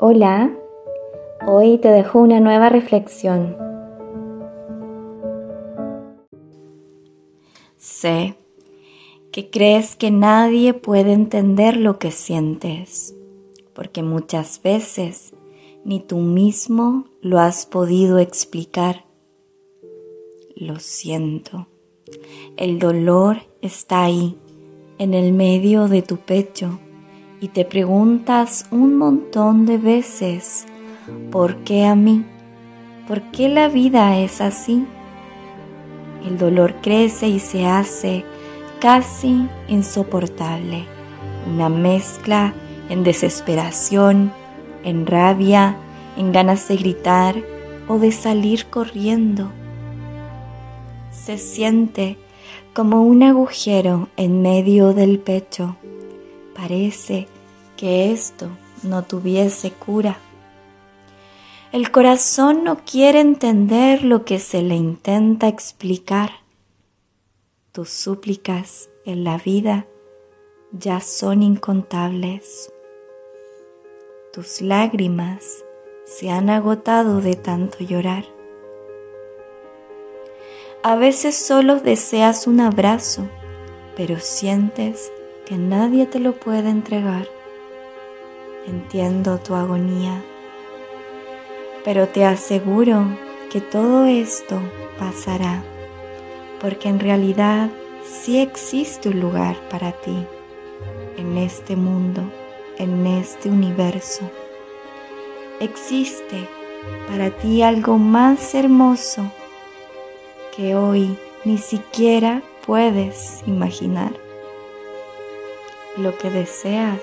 Hola, hoy te dejo una nueva reflexión. Sé que crees que nadie puede entender lo que sientes, porque muchas veces ni tú mismo lo has podido explicar. Lo siento, el dolor está ahí, en el medio de tu pecho y te preguntas un montón de veces, ¿por qué a mí? ¿Por qué la vida es así? El dolor crece y se hace casi insoportable, una mezcla en desesperación, en rabia, en ganas de gritar o de salir corriendo. Se siente como un agujero en medio del pecho Parece que esto no tuviese cura. El corazón no quiere entender lo que se le intenta explicar. Tus súplicas en la vida ya son incontables. Tus lágrimas se han agotado de tanto llorar. A veces solo deseas un abrazo, pero sientes que nadie te lo puede entregar. Entiendo tu agonía, pero te aseguro que todo esto pasará, porque en realidad sí existe un lugar para ti en este mundo, en este universo. Existe para ti algo más hermoso que hoy ni siquiera puedes imaginar lo que deseas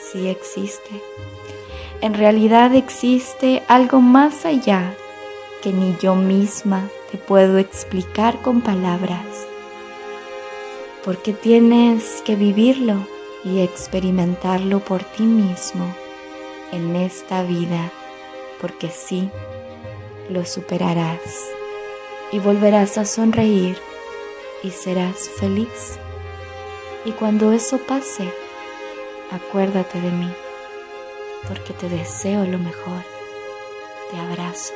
sí existe. En realidad existe algo más allá que ni yo misma te puedo explicar con palabras. Porque tienes que vivirlo y experimentarlo por ti mismo en esta vida, porque sí, lo superarás y volverás a sonreír y serás feliz. Y cuando eso pase, acuérdate de mí, porque te deseo lo mejor. Te abrazo.